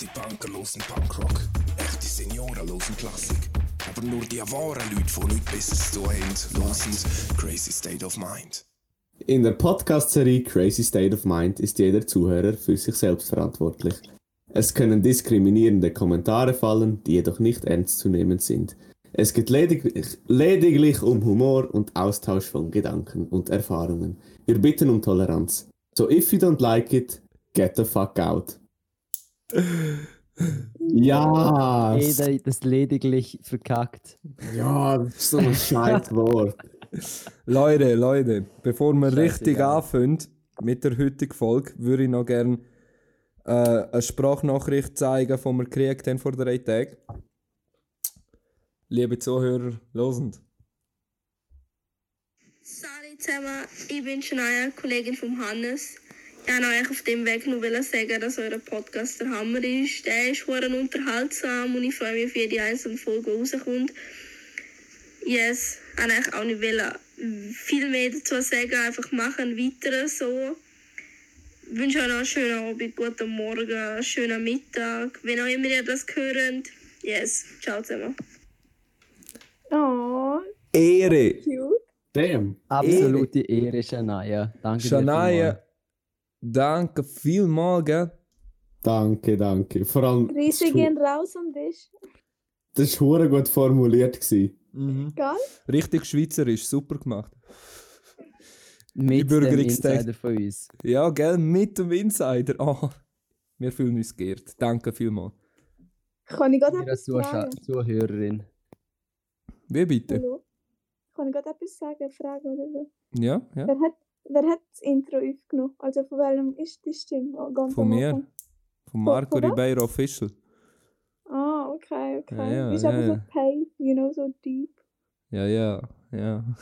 Echte Punker losen Punkrock. Echte Senioren losen Klassik. Aber nur die wahren Leute, die nichts Besseres zu tun haben, losen Crazy State of Mind. In der Podcast-Serie Crazy State of Mind ist jeder Zuhörer für sich selbst verantwortlich. Es können diskriminierende Kommentare fallen, die jedoch nicht ernst zu nehmen sind. Es geht lediglich, lediglich um Humor und Austausch von Gedanken und Erfahrungen. Wir bitten um Toleranz. So if you don't like it, get the fuck out. Ja, Jeder das lediglich verkackt. ja, das ist so ein scheiß Wort. Leute, Leute, bevor wir Scheißegal. richtig anfangen mit der heutigen Folge, würde ich noch gerne äh, eine Sprachnachricht zeigen, die wir gekriegt haben vor drei Tagen. Liebe Zuhörer, losend. Salut zusammen, ich bin Shania, Kollegin von Hannes. Ich wollte euch auf dem Weg nur sagen, dass euer Podcast der Hammer ist. Der ist verdammt unterhaltsam und ich freue mich auf jede einzelne Folge, die rauskommt. Yes, ich wollte eigentlich auch nicht wollen, viel mehr dazu sagen, einfach machen, weiter so. Ich wünsche euch noch einen schönen Abend, guten Morgen, schönen Mittag, wenn auch immer ihr das hört. Yes, ciao zusammen. Oh, Ehre! cute. Damn. Absolute Ehre, Shania. Danke dir Shania. Danke vielmals, gell? Danke, danke. Vor allem, Grüße gehen raus an dich. das war hure gut formuliert. Gell? Richtig schweizerisch, super gemacht. Mit dem. Insider von uns. Ja, gell, mit dem Insider. Ah, wir fühlen uns geehrt. Danke vielmals. Kann ich gerade etwas fragen? Zuhörerin. Wie bitte? Hallo? Kann ich gerade etwas sagen, fragen oder so? Ja, ja. Wer hat, wer hat das Intro aufgenommen? Also von welchem ist die Stimme? Oh, ganz Von mir. Anfang. Von Marco von was? Ribeiro Official. Ah, okay, okay. Ja, ja, ist ja, aber ja. so paid, you know, so deep. Ja, ja, ja.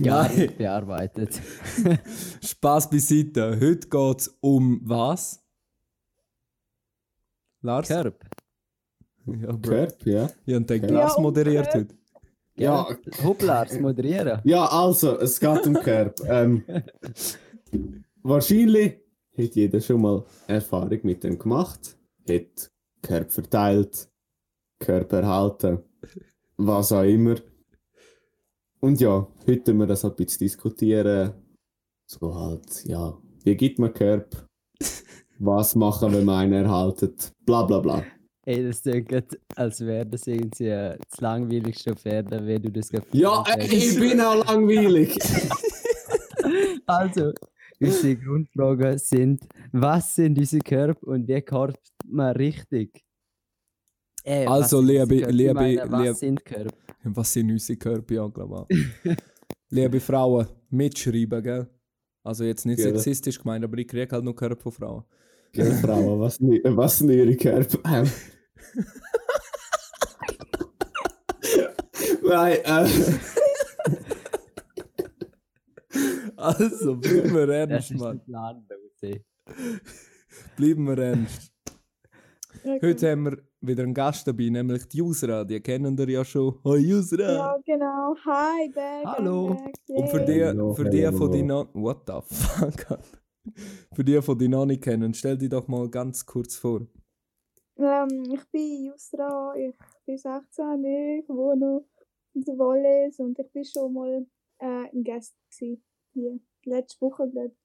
Ja, bearbeitet. Spaß beiseite. Heute geht es um was? Lars? Körp. Ja, Bro. Körp, ja. Ich habe den um moderiert heute. Ja, Hopplas, moderieren. ja, also, es geht um Körp. ähm, wahrscheinlich hat jeder schon mal Erfahrung mit dem gemacht. Hat Körp verteilt, Körper erhalten, was auch immer. Und ja, heute wir das halt ein bisschen diskutieren. So halt, ja, wie gibt man Körp? Was machen, wenn man einen erhaltet? Bla bla bla. Ey, das klingt, als wäre das irgendwie das langweiligste auf Erden, wie du das gerade Ja, ey, ich bin auch langweilig. Also, unsere Grundfragen sind, was sind unsere Körper und wie korbt man richtig? Was Also, liebe- liebe- meine, was liebe- sind Körper? Was sind unsere Körper, ja, glaube ich. Liebe Frauen, mitschreiben, gell? Also jetzt nicht Ja. sexistisch gemeint, aber ich kriege halt nur Körper von Frauen. Gell, Frauen, was, was sind ihre Körper? Nein, äh, Also, bleiben wir Das ernst, Mann. Plan. Bleiben wir ernst. Okay. Heute haben wir wieder einen Gast dabei, nämlich die Usra. Die kennen ihr ja schon. Hi Usra! Ja, genau. Hi. I'm Hallo. Back. Und für die, Hallo, für die von die noch... What the fuck? Für die, von die noch nicht kennen, stell dich doch mal ganz kurz vor. Ähm, ich bin Jusra, ich bin 16, ich wohne in der Wallis und ich bin schon mal äh, ein Gast gewesen. Hier, letzte Woche, glaube ich.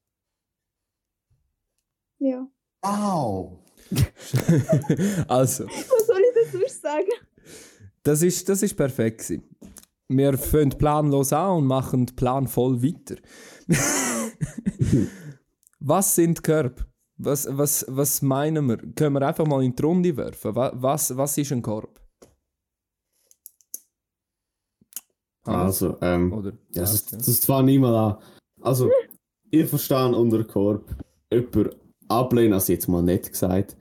Ja. Wow. also, Was soll ich dazu sagen? das ist, das ist perfekt gewesen. Wir fangen planlos an und machen planvoll weiter. was sind Körper? Was, was, was meinen wir? Können wir einfach mal in die Runde werfen? Wa- Was, was ist ein Korb? Also, ähm, Oder? ja, das, Ja. das ich mal an. Also, ich verstehe unter Korb jemand ablehnen, also jetzt mal nett gesagt,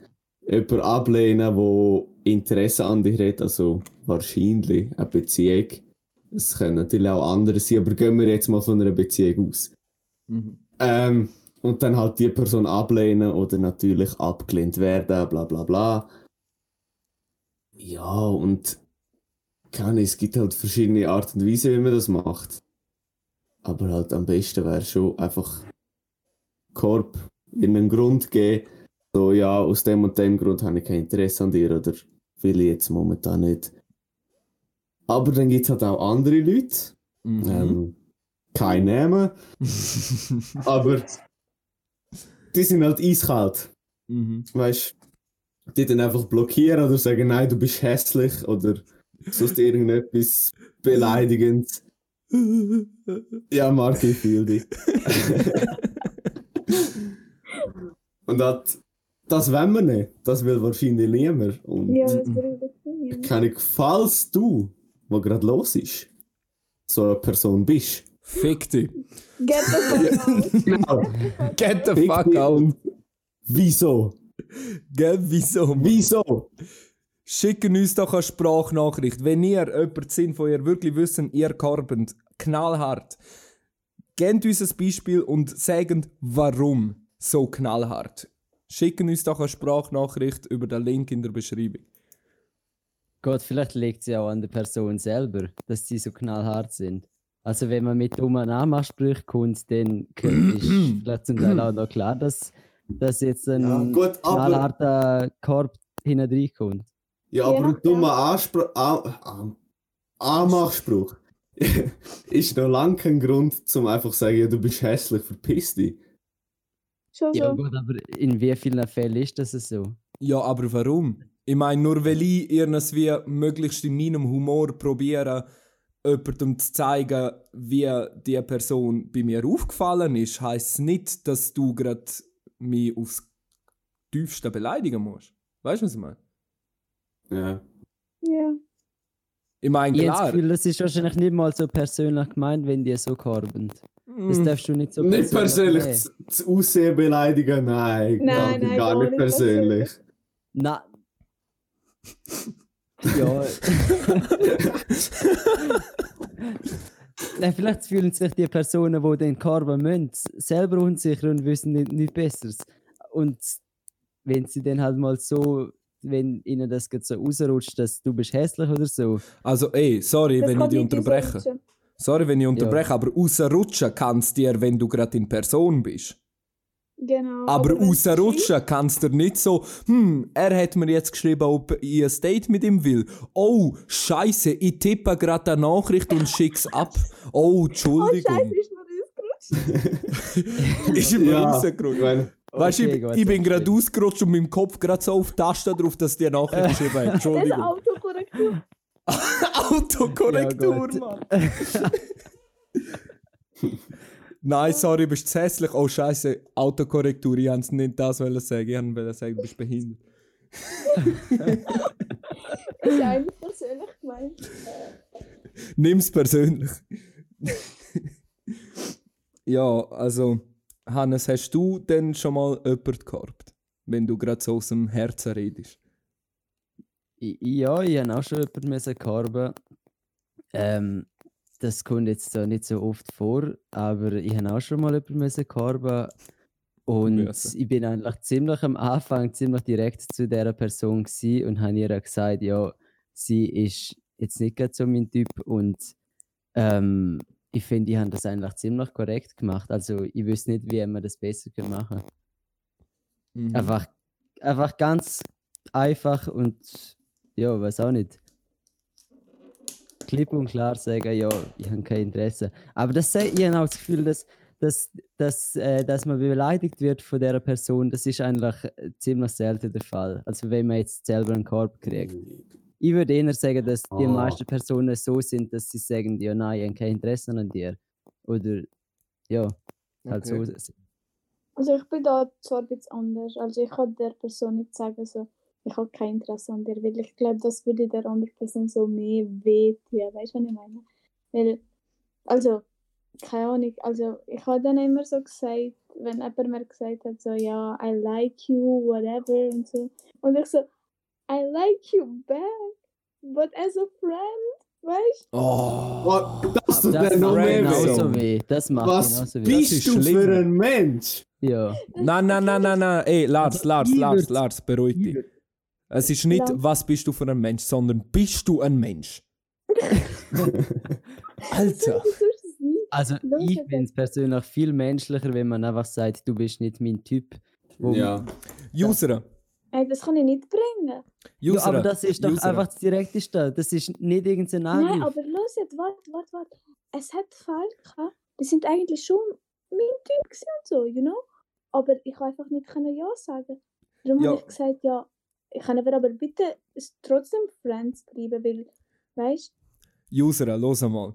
jemand ablehnen, wo Interesse an dir hat, also wahrscheinlich eine Beziehung. Es können natürlich auch andere sein, aber gehen wir jetzt mal von einer Beziehung aus. Mhm. Ähm, und dann halt die Person ablehnen oder natürlich abgelehnt werden, bla bla bla. Ja, und keine es gibt halt verschiedene Arten und Weisen, wie man das macht. Aber halt am besten wäre schon einfach Korb in einen Grund geben, so, ja, aus dem und dem Grund habe ich kein Interesse an dir oder will ich jetzt momentan nicht. Aber dann gibt es halt auch andere Leute, Mhm. ähm, kein Namen, aber die sind halt eiskalt. Mhm. Weißt die dann einfach blockieren oder sagen, nein, du bist hässlich oder sonst irgendetwas beleidigend. Ja, Marc, ich fühle dich. Und das, das wollen wir nicht. Das will wahrscheinlich niemand. Und Ja, das würde ich keine falls du, was gerade los ist, so eine Person bist. Fick dich. Get the fuck out. Genau. Get the Fick fuck dich out. Wieso? Gell, wieso? Wieso? Schicken uns doch eine Sprachnachricht. Wenn ihr jemand sind, von ihr wirklich wissen, ihr karbend knallhart, gebt uns ein Beispiel und sagt, warum so knallhart. Schicken uns doch eine Sprachnachricht über den Link in der Beschreibung. Gott, vielleicht liegt es ja auch an der Person selber, dass sie so knallhart sind. Also wenn man mit dummen Nachmachsprüchen kommt, dann ist vielleicht zum Teil auch noch klar, dass, dass jetzt ein Ja, gut, knallharter Korb hinten reinkommt. Ja, aber ein dummer Anspruch, Anmachspruch ist noch lange kein Grund, zum einfach zu sagen, ja, du bist hässlich, verpiss dich. Schon Ja so. gut, aber in wie vielen Fällen ist das so? Ja, aber warum? Ich meine, nur weil ich irgendwie möglichst in meinem Humor probiere, jemandem zu zeigen, wie die Person bei mir aufgefallen ist, heisst es nicht, dass du gerade mich aufs tiefste beleidigen musst. Weißt du, was ich meine? Ja. Ja. Ich meine, Ich habe das klar. Gefühl, das ist wahrscheinlich nicht mal so persönlich gemeint, wenn die so korben. Das mm, darfst du nicht so Nicht persönlich zu- das Aussehen beleidigen, nein. Nein, gar, nein, gar gar nicht nicht persönlich. Na. Ja. Nein, vielleicht fühlen sich die Personen, die den Korben müssen, selber unsicher und wissen nicht, nicht Besseres. Und wenn sie dann halt mal so, wenn ihnen das so rausrutscht, dass du bist hässlich oder so, Also, ey, sorry, Das wenn ich dich unterbreche. Sorry, wenn ich unterbreche, aber rausrutschen kannst dir, wenn du gerade in Person bist. Genau. Aber rausrutschen kannst du nicht so, hm, er hat mir jetzt geschrieben, ob ich ein Date mit ihm will. Oh, scheiße, ich tippe gerade eine Nachricht und schick's ab. Oh, Oh, Entschuldigung. Scheiße, ist mir ausgerutscht. ist mir Ja, rausgerutscht. Weißt du, ich, gut, ich bin gerade ausgerutscht und mit dem Kopf gerade so auf die Taste drauf, dass die Nachricht geschrieben hat. Das ist Entschuldigung. Autokorrektur. Autokorrektur, Ja. Mann. Nein, sorry, bist zu hässlich. Oh, scheiße, Autokorrektur. Ich wollte nicht das sagen. Ich wollte sagen, du bist behindert. Ist eigentlich persönlich gemeint. Nimm's persönlich. ja, also, Hannes, hast du denn schon mal jemanden gehabt? Wenn du gerade so aus dem Herzen redest. Ja, ich habe auch schon jemanden karben. Ähm, das kommt jetzt so nicht so oft vor, aber ich habe auch schon mal jemanden müssen. Und Müssen. ich bin eigentlich ziemlich am Anfang ziemlich direkt zu dieser Person und habe ihr gesagt, ja, sie ist jetzt nicht gerade so mein Typ und ähm, ich finde, die haben das eigentlich ziemlich korrekt gemacht. Also ich wüsste nicht, wie man das besser machen Mhm. Einfach, einfach ganz einfach und ja, weiß auch nicht. Klipp und klar sagen, ja, ich habe kein Interesse. Aber das, sei- ich habe auch das Gefühl, dass, dass, dass, äh, dass man beleidigt wird von dieser Person, das ist eigentlich ziemlich selten der Fall. Also wenn man jetzt selber einen Korb kriegt. Ich würde eher sagen, dass die Ah. meisten Personen so sind, dass sie sagen, ja, nein, ich habe kein Interesse an dir. Oder ja, halt Okay. so. Also ich bin da zwar ein bisschen anders. Also ich kann der Person nicht sagen, so, ich habe kein Interesse an dir, weil ich glaube, das würde der anderen Person so mehr wehtun. Weißt du, was ich meine? Weil, also, keine Ahnung, also ich habe dann immer so gesagt, wenn jemand mir gesagt hat, so, ja, I like you, whatever und so. Und ich so, I like you back, but as a friend, weißt du? Oh. Oh, das tut Das mir noch macht mehr genauso weh. weh. Das macht Was weh. bist ist du schlimm. für ein Mensch? Ja. Nein, nein, nein, nein, nein. Ey, Lars, Aber Lars, Lars, Lars, beruhig dich. Es ist nicht, Ja. was bist du für ein Mensch, sondern bist du ein Mensch? Alter. Also ich finde es persönlich viel menschlicher, wenn man einfach sagt, du bist nicht mein Typ. Ja. User. Ey, das kann ich nicht bringen. Ja, User. aber das ist doch User. einfach das Direkteste. Das ist nicht irgendein Nein, Angriff. aber los jetzt, warte, warte, warte. Es hat gehabt, die sind eigentlich schon mein Typ gewesen und so, you know? Aber ich kann einfach nicht können Ja sagen. Darum Ja. habe ich gesagt, ja, kann aber, aber bitte trotzdem Friends bleiben, weil, weißt User, los mal.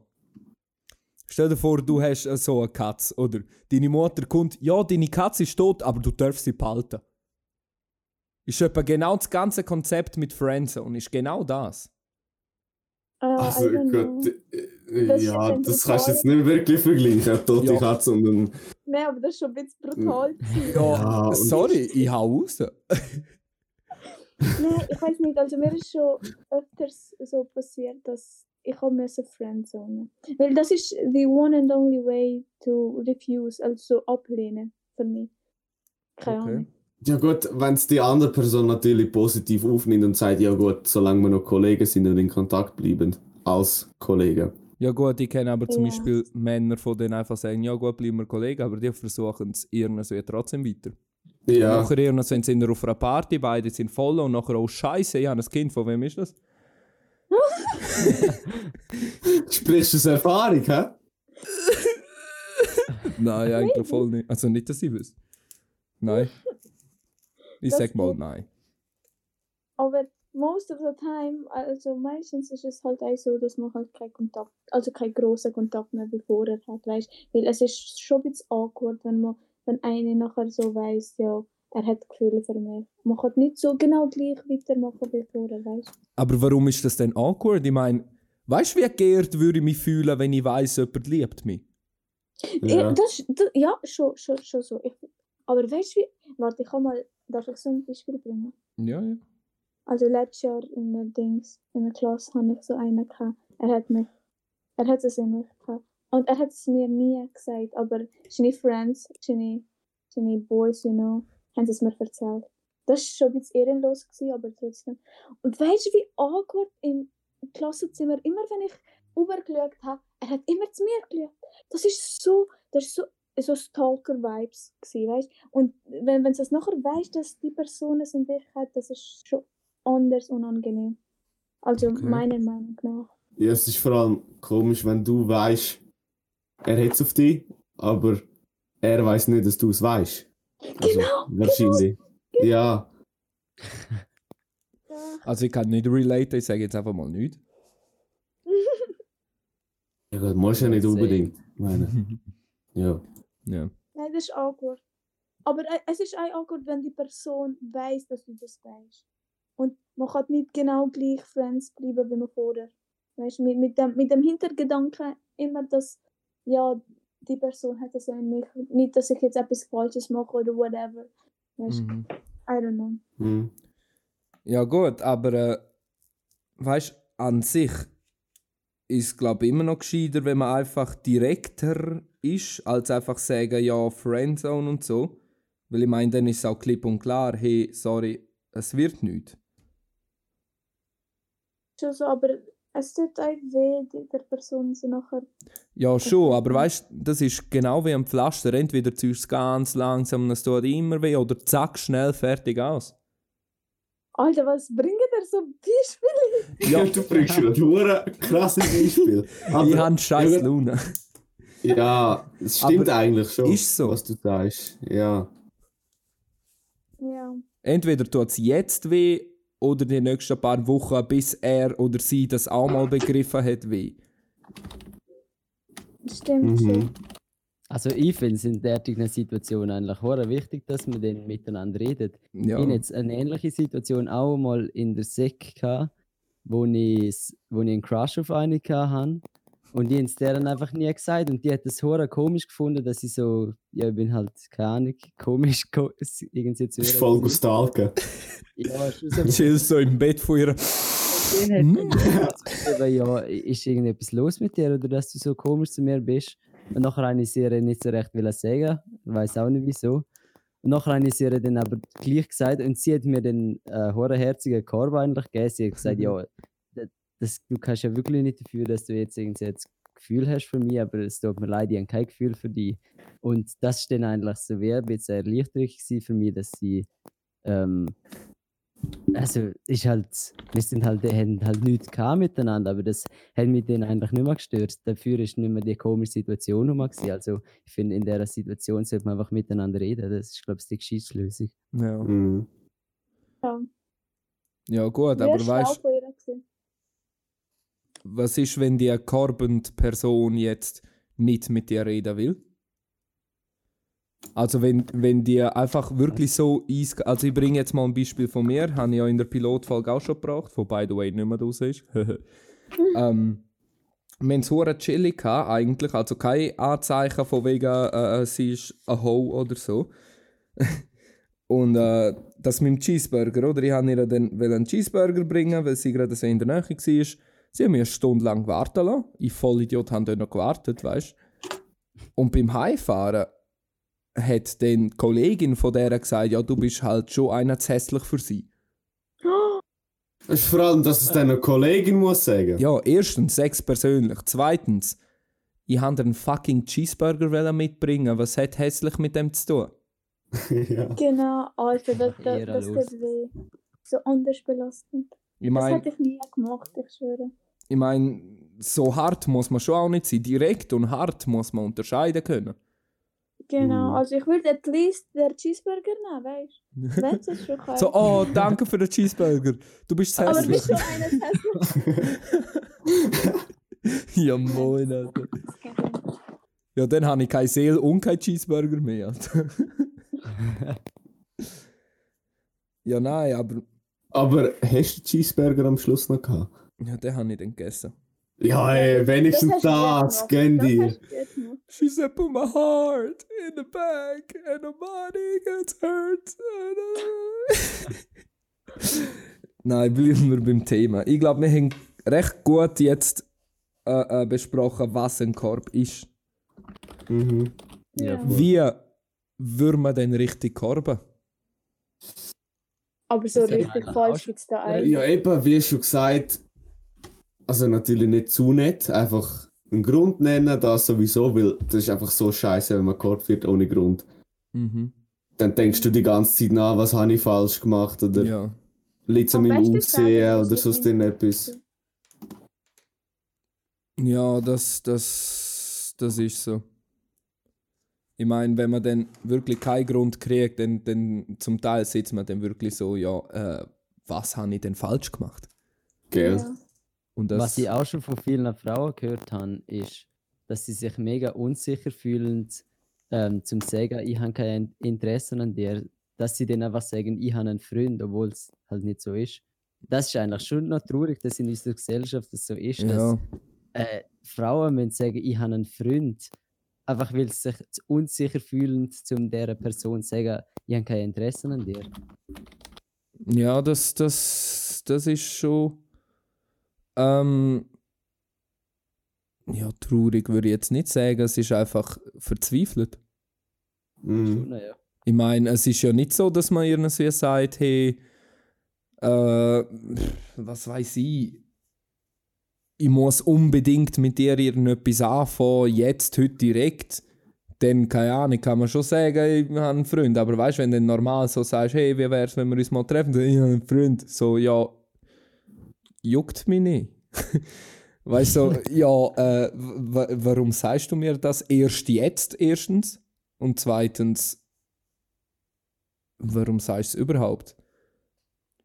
Stell dir vor, du hast äh, so eine Katze, oder? Deine Mutter kommt, ja, deine Katze ist tot, aber du darfst sie behalten. Ist etwa genau das ganze Konzept mit Friendzone, ist genau das. äh, Also gut, äh, Das ist ja, dann das kannst du jetzt nicht wirklich vergleichen, eine tote Ja. Katze und ein... Nein, aber das ist schon ein bisschen brutal. Ja, und- sorry, ich hau raus. Nein, ich weiß nicht, also mir ist schon öfters so passiert, dass ich habe müssen Friendzone. Weil das ist the one and only way to refuse, also ablehnen für mich. Keine Okay. Ahnung. Ja gut, wenn es die andere Person natürlich positiv aufnimmt und sagt, ja gut, solange wir noch Kollegen sind und in Kontakt bleiben, als Kollegen. Ja gut, ich kenne aber zum Ja. Beispiel Männer, von denen einfach sagen, ja gut, bleiben wir Kollegen, aber die versuchen es irgendwie trotzdem weiter. Ja, Nachher irgendwann sind sie auf einer Party, beide sind voll und nachher, oh Scheiße, ich habe ein Kind, von wem ist das? sprichst du aus Erfahrung, hä? Nein, eigentlich voll nicht. Also nicht, dass ich wüsste. Nein. Ich Das sag mal nein. Aber most of the time, also meistens ist es halt auch so, dass man halt keinen Kontakt, also keinen großen Kontakt mehr wie vorher hat, weißt Weil es ist schon ein bisschen awkward, wenn man, wenn eine nachher so weiss, ja, er hat Gefühle für mich. Man kann nicht so genau gleich weitermachen wie vorher, weißt Aber warum ist das denn awkward? Ich meine, weißt du, wie geehrt würde ich mich fühlen, wenn ich weiß, jemand liebt mich? Ja. Ja. Das, das, ja, schon, schon, schon so. Ich, aber weißt du wie, warte, ich kann mal, darf ich so ein Beispiel bringen? Ja, ja. Also letztes Jahr in der Dings, in der Klasse hatte ich so einen gehabt. Er hat mich, er hat es in mich. Und er hat es mir nie gesagt, aber seine Friends, seine, seine Boys, you know, haben es mir erzählt. Das war schon ein bisschen ehrenlos, gewesen, aber trotzdem. Und weißt du, wie awkward im Klassenzimmer, immer wenn ich rübergeschaut habe, er hat immer zu mir geschaut. Das ist so, das ist so, so Stalker-Vibes gewesen, weißt Und wenn, wenn du es nachher weißt, dass die Person es in dich hat, das ist schon anders unangenehm. Also Okay. meiner Meinung nach. Ja, es ist vor allem komisch, wenn du weißt, er hat es auf dich, aber er weiß nicht, dass du es weißt. Also, Genau, Wahrscheinlich. Ja. Ja. Also ich kann nicht relaten, ich sage jetzt einfach mal nichts. Ja gut, musst ja nicht unbedingt. Meine. Ja. ja. Nein, das ist awkward. Aber äh, es ist auch awkward, wenn die Person weiß, dass du das weißt. Und man kann nicht genau gleich Friends bleiben, wie man vorher. Weißt, mit, mit, dem, mit dem Hintergedanken immer, dass ja, die Person hat das ja in mich. Nicht, dass ich jetzt etwas Falsches mache oder whatever. Weißt, Mhm. I don't know. Hm. Ja gut, aber äh, weißt an sich ist glaube ich immer noch gescheiter, wenn man einfach direkter ist, als einfach sagen, ja, Friendzone und so. Weil ich meine, dann ist es auch klipp und klar, hey, sorry, es wird nicht. Schon so, aber es tut auch weh, die- der Person so nachher. Ja, schon, aber weißt das ist genau wie ein Pflaster. Entweder ziehst du es ganz langsam und es tut immer weh, oder zack, schnell, fertig aus. Alter, was bringt er so Beispiele? Ja, du bringst gerade hure krasse Beispiele. Aber- ich habe scheiß Ja, Laune. Ja, es stimmt Aber eigentlich schon, ist so. was du sagst. Ja. Ja. Entweder tut es jetzt weh oder die nächsten paar Wochen, bis er oder sie das auch mal begriffen hat, weh. Stimmt Mhm. schon. Also ich finde es in derartigen Situationen eigentlich hure wichtig, dass man dann miteinander redet. Ja. Ich hatte jetzt eine ähnliche Situation auch mal in der Sek, gehabt, wo ich, wo ich einen Crush auf eine hatte. Und ich habe es der dann einfach nie gesagt. Und die hat es hure komisch gefunden, dass ich so, ja, ich bin halt, keine Ahnung, komisch, ko irgendwie zu Das ihr voll gewesen. Stalken. Ja, schon so. So im Bett von ihr. Hat dann geschrieben, ja, ist irgendetwas los mit dir oder dass du so komisch zu mir bist? Und nachher habe ich sie ihr nicht so recht wollen sagen, weiß auch nicht wieso. Und nachher habe ich sie ihr dann aber gleich gesagt und sie hat mir den äh, herzigen Korb eigentlich gegeben. Sie hat gesagt, ja, das, du kannst ja wirklich nicht dafür, dass du jetzt irgendwie jetzt Gefühl hast für mich, aber es tut mir leid, ich habe kein Gefühl für dich. Und das war dann eigentlich so wie ein bisschen Erleichterung für mich, dass sie ähm, also ist halt, wir sind halt, haben halt nichts gehabt miteinander, aber das hat mich dann eigentlich nicht mehr gestört. Dafür ist nicht mehr die komische Situation nochmal gewesen. Also ich finde, in dieser Situation sollte man einfach miteinander reden. Das ist, glaube ich, die Geschichtslösung. Ja, Mhm. Ja. ja gut, aber hast du weißt auch von ihr gesehen? Was ist, wenn die korbende Person jetzt nicht mit dir reden will? Also wenn, wenn die einfach wirklich so eis... Also ich bringe jetzt mal ein Beispiel von mir, habe ich ja in der Pilotfolge auch schon gebracht, wo by the way nicht mehr raus ist. ähm, wir haben es hure chillig gehabt, eigentlich, also kein Anzeichen von wegen, äh, äh, sie ist ein Ho oder so. Und äh, das mit dem Cheeseburger, oder? Ich wollte ihr dann einen Cheeseburger bringen, weil sie gerade so in der Nähe war. Sie haben mich eine Stunde lang warten lassen. Ich Vollidiot haben dort noch gewartet, weißt Und beim Heimfahren hat dann die Kollegin von der gesagt, ja, du bist halt schon einer zu hässlich für sie. Es ist vor allem, dass es dann eine Kollegin muss sagen. Ja, erstens, sechs persönlich. Zweitens, ich wollte einen fucking Cheeseburger wollen mitbringen. Was hat hässlich mit dem zu tun? ja. Genau, Alter, das, das, das los. tut weh. So anders belastend. Ich Das meine, hätte ich nie gemacht, ich schwöre. ich mein, so hart muss man schon auch nicht sein. Direkt und hart muss man unterscheiden können. Genau, Mhm. also ich würde at least der Cheeseburger nehmen, weißt du? Wenn es schon kann. So, oh, danke für den Cheeseburger. Du bist zu Aber hässlich. bist du eines hässlich? ja, moin, Alter. Das. Ja, dann habe ich keine Seele und kein Cheeseburger mehr. Ja, nein, aber Aber hast du den Cheeseburger am Schluss noch gehabt? ja, den habe ich dann gegessen. Ja, ey, wenigstens du gut das, gönn dir. hast du gut gemacht. She said, put my heart in the bag and the body gets hurt. Nein, bleiben wir beim Thema. Ich glaube, wir haben recht gut jetzt äh, äh, besprochen, was ein Korb ist. Mhm. Ja. Wie würde man denn richtig korben? Aber so richtig falsch gibt es da eigentlich. Ja, eben, wie schon gesagt, also natürlich nicht zu nett, einfach einen Grund nennen, das sowieso, weil das ist einfach so scheiße, wenn man gekorbt wird ohne Grund. Mhm. Dann denkst du die ganze Zeit nach, was habe ich falsch gemacht oder Ja. liegt es an Am meinem Aussehen oder sonst irgendetwas. Ja, das, das, das ist so. Ich meine, wenn man dann wirklich keinen Grund kriegt, dann, dann zum Teil sitzt man dann wirklich so, ja, äh, was habe ich denn falsch gemacht? Gell? Ja. Und das, Was ich auch schon von vielen Frauen gehört habe, ist, dass sie sich mega unsicher fühlen, ähm, zum sagen, ich habe kein Interesse an dir, dass sie dann einfach sagen, ich habe einen Freund, obwohl es halt nicht so ist. Das ist eigentlich schon noch traurig, dass in unserer Gesellschaft das so ist, ja, dass äh, Frauen müssen sagen, ich habe einen Freund, einfach weil sie sich zu unsicher fühlen, um dieser Person zu sagen, ich habe kein Interesse an dir. ja das, das, das ist schon. Ähm, ja, traurig würde ich jetzt nicht sagen, es ist einfach verzweifelt. Mhm. Ich meine, es ist ja nicht so, dass man irgendwie sagt, hey, äh, was weiß ich, ich muss unbedingt mit dir irgendetwas anfangen, jetzt, heute direkt. Dann, keine Ahnung, kann man schon sagen, ich habe einen Freund. Aber weißt du, wenn du normal so sagst, hey, wie wäre es, wenn wir uns mal treffen? Dann, Ich habe einen Freund. So, ja, juckt mich nicht. weißt du, ja, äh, warum sagst du mir das erst jetzt, erstens? Und zweitens, warum sagst du es überhaupt?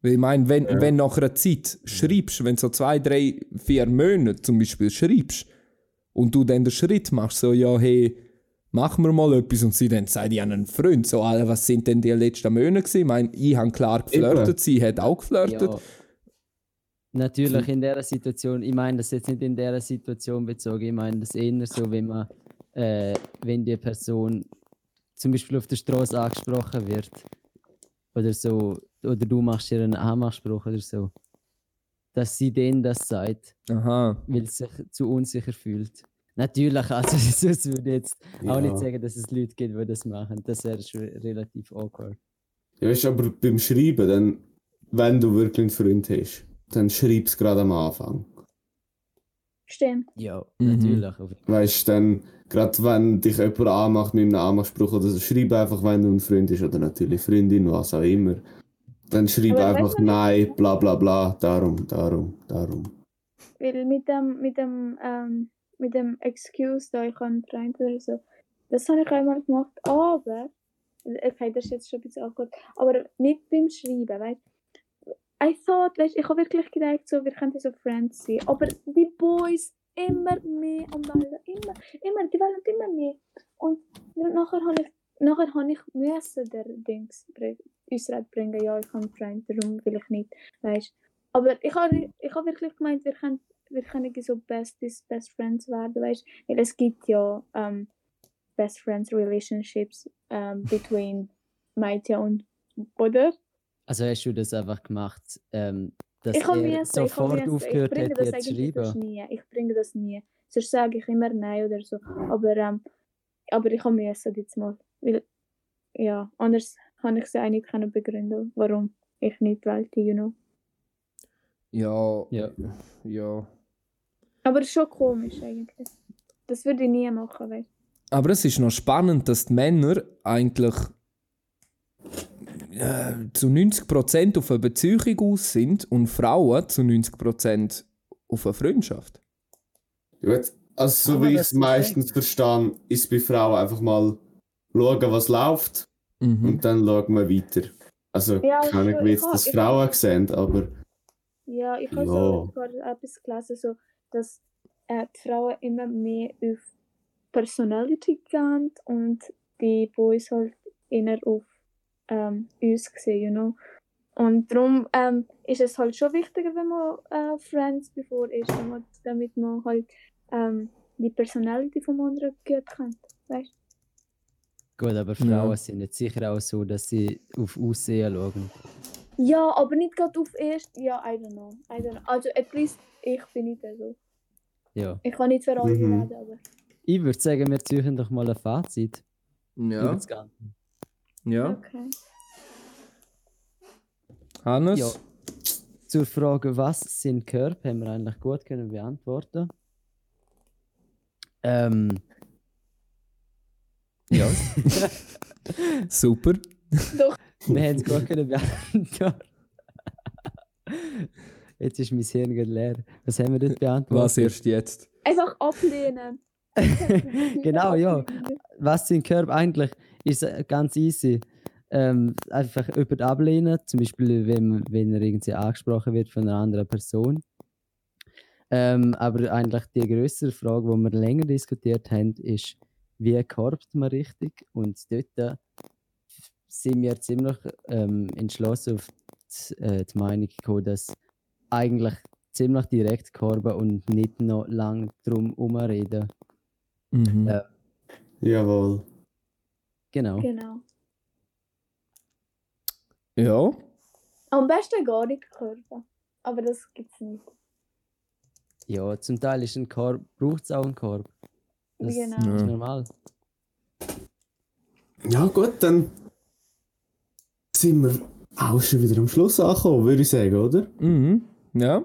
Ich meine, wenn, Ja. wenn nach einer Zeit schreibst, wenn so zwei, drei, vier Monate zum Beispiel schreibst und du dann den Schritt machst, so, ja, hey, machen wir mal etwas und sie dann sagt, ich habe einen Freund, so, Alter, was sind denn die letzten Monate gewesen? Ich meine, ich habe klar geflirtet, Eben. sie hat auch geflirtet. Ja. Natürlich in der Situation, ich meine das jetzt nicht in der Situation bezogen, ich meine das eher so, wenn man, äh, wenn die Person zum Beispiel auf der Straße angesprochen wird oder so, oder du machst ihr einen Anmachspruch oder so, dass sie denen das sagt, Aha. weil sie sich zu unsicher fühlt. Natürlich, also sonst würde ich jetzt auch Ja. nicht sagen, dass es Leute gibt, die das machen. Das wäre schon relativ awkward. Ja, weißt, du, aber beim Schreiben, dann, wenn du wirklich einen Freund hast, dann schreib es gerade am Anfang. Stimmt. Ja, Mhm. natürlich. Auf Weißt du, dann, gerade wenn dich jemand anmacht mit einem Anmachspruch oder so, schreib einfach, wenn du ein Freund bist oder natürlich Freundin, was auch immer. Dann schreib Aber einfach nein, bla bla bla, darum, darum, darum. Weil mit dem, mit dem, ähm, mit dem Excuse, da ich einen Freund oder so, das habe ich einmal gemacht, aber, okay, das ist jetzt schon ein bisschen awkward, aber nicht beim Schreiben, weißt I thought, weißt ich habe wirklich gedacht, so, wir könnten so Friends sein, aber die Boys immer mehr am Wollen, immer, immer, die wollen immer mehr. Und nachher habe ich, nachher habe ich müssen der Dings Ausrede bringen, ja, ich habe einen Freund, darum will ich nicht, weißt Aber ich habe ich habe wirklich gemeint, wir können, wir können so Besties, Best Friends werden, weißt Weil es gibt ja ähm, Best Friends Relationships ähm, between Maite und oder? Also hast du das einfach gemacht, ähm, dass Ich habe sofort. Ich aufgehört hat, dir zu schreiben? nie. Ich bringe das nie. Sonst sage ich immer Nein oder so. Aber, ähm, aber ich habe müssen jetzt mal. Weil, ja, anders kann ich sie auch nicht können begründen, warum ich nicht wollte, you know. Ja, Ja. ja. Aber es ist schon komisch eigentlich. Das würde ich nie machen, weißt Aber es ist noch spannend, dass die Männer eigentlich äh, zu 90% auf eine Beziehung aus sind und Frauen zu 90% auf eine Freundschaft. Gut. Also, so wie ich es ist meistens verstehe, ist bei Frauen einfach mal schauen, was läuft Mhm. und dann schauen wir weiter. Also, Ja, ich- Ahnung, wie ich jetzt ha- das ich Frauen sehen, aber Ja, ich habe Ja. etwas gelesen, so, dass äh, die Frauen immer mehr auf Personality gehen und die Boys halt eher auf ähm, uns sehen, you know. Und darum ähm, ist es halt schon wichtiger, wenn man äh, Friends bevor ist, damit, damit man halt ähm, die Personality vom anderen gut kennt, weißt Gut, aber Ja. Frauen sind nicht sicher auch so, dass sie auf Aussehen schauen. Ja, aber nicht gerade auf erst, ja, I don't know, I don't know. Also, at least ich bin nicht so. Ja. Ich kann nicht für alle Mhm. reden, aber... Ich würde sagen, wir ziehen doch mal ein Fazit über Ja, das Ganze. ja. Okay. Hannes? Ja. Zur Frage, was sind Körper, haben wir eigentlich gut können beantworten. Ähm, ja, Super. Doch, wir haben es gut können beantworten. Jetzt ist mein Hirn gerade leer. Was haben wir dort beantwortet? Was erst jetzt? einfach ablehnen. Genau, ja. Was sind Körper eigentlich? Ist ganz easy. Ähm, einfach jemand ablehnen, zum Beispiel, wenn, wenn er irgendwie angesprochen wird von einer anderen Person. Ähm, aber eigentlich die größere Frage, die wir länger diskutiert haben, ist, wie korbt man richtig? Und dort äh, sind wir ziemlich ähm, entschlossen auf die, äh, die Meinung gekommen, dass eigentlich ziemlich direkt korben und nicht noch lange drum herumreden. Mhm. Ja. jawohl. Genau. Genau. Ja. Am besten gar nicht Körper. Aber das gibt's nicht. Ja, zum Teil ist ein Korb, braucht es auch einen Korb. Das Genau. ist Ja. normal. Ja, gut, dann sind wir auch schon wieder am Schluss angekommen, würde ich sagen, oder? Mhm. Ja.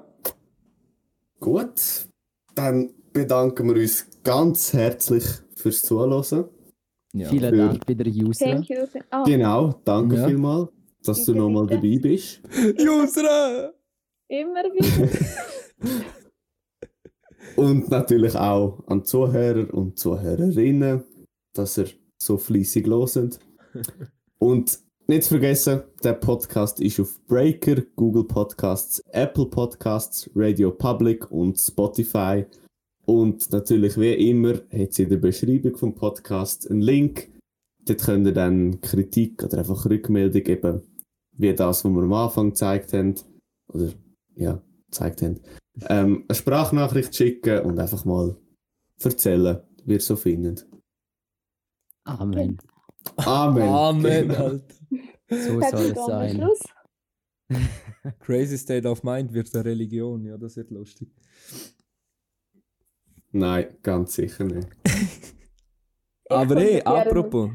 Gut, dann bedanken wir uns ganz herzlich fürs Zuhören. ja. Vielen Für- Dank bei der User. Thank you. Ah, Genau, danke Ja. vielmals, dass du Bitte, nochmal dabei bist. Jusra! immer wieder. Und natürlich auch an die Zuhörer und Zuhörerinnen, dass ihr so fleissig loset. Und nicht vergessen, der Podcast ist auf Breaker, Google Podcasts, Apple Podcasts, Radio Public und Spotify. Und natürlich wie immer hat es in der Beschreibung vom Podcast einen Link. Dort könnt ihr dann Kritik oder einfach Rückmeldung geben, wie das, was wir am Anfang gezeigt haben. Oder ja, gezeigt haben ähm, eine Sprachnachricht schicken und einfach mal erzählen, wie ihr so findet. Amen. Amen. Amen, Genau. Alter. So soll es sein. Crazy State of Mind wird eine Religion. Ja, das wird lustig. Nein, ganz sicher nicht. Aber hey, gerne apropos.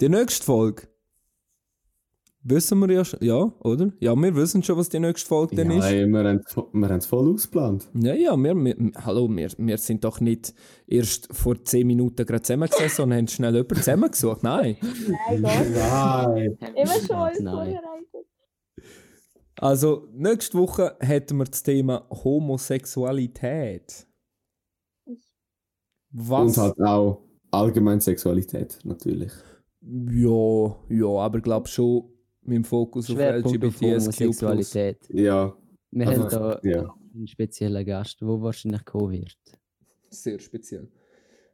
Die nächste Folge Wissen wir ja schon, ja, oder? Ja, wir wissen schon, was die nächste Folge dann Ja, ist. ey, wir haben wir haben es voll ausgeplant. Ja, ja, wir, wir, hallo, wir, wir sind doch nicht erst vor 10 Minuten gerade zusammengesessen und haben schnell jemanden zusammengesucht. Nein. Nein, Gott. Nein. Immer schon alles Nein. vorbereitet. Also, nächste Woche hätten wir das Thema Homosexualität. Was? Und halt auch allgemein Sexualität, natürlich. Ja, ja, aber ich glaube schon mit dem Fokus auf LGBTSQ+. Ja, Wir Also, haben da ja. einen speziellen Gast, der wahrscheinlich kommen wird. Sehr speziell.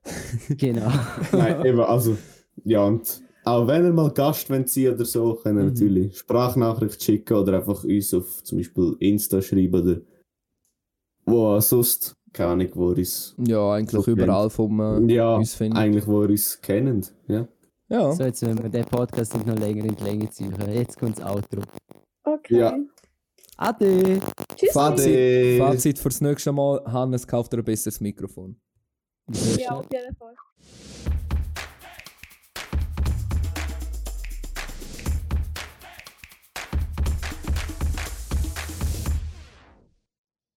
Genau. Nein, eben, also, ja, und auch wenn ihr mal Gast wollt sein oder so, könnt ihr Mhm. natürlich Sprachnachricht schicken oder einfach uns auf zum Beispiel Insta schreiben oder wo sonst, keine Ahnung, wo ihr uns, Ja, eigentlich So überall vom äh, ja, uns finden. eigentlich wo ihr uns kennt, ja. Ja. So, jetzt wenn wir den Podcast nicht noch länger in die Länge ziehen. Jetzt kommt das Outro. Okay. Ja. Ade! Tschüss. Fazit. Fazit fürs nächste Mal: Hannes kauft dir ein besseres Mikrofon. Ja, auf jeden Fall.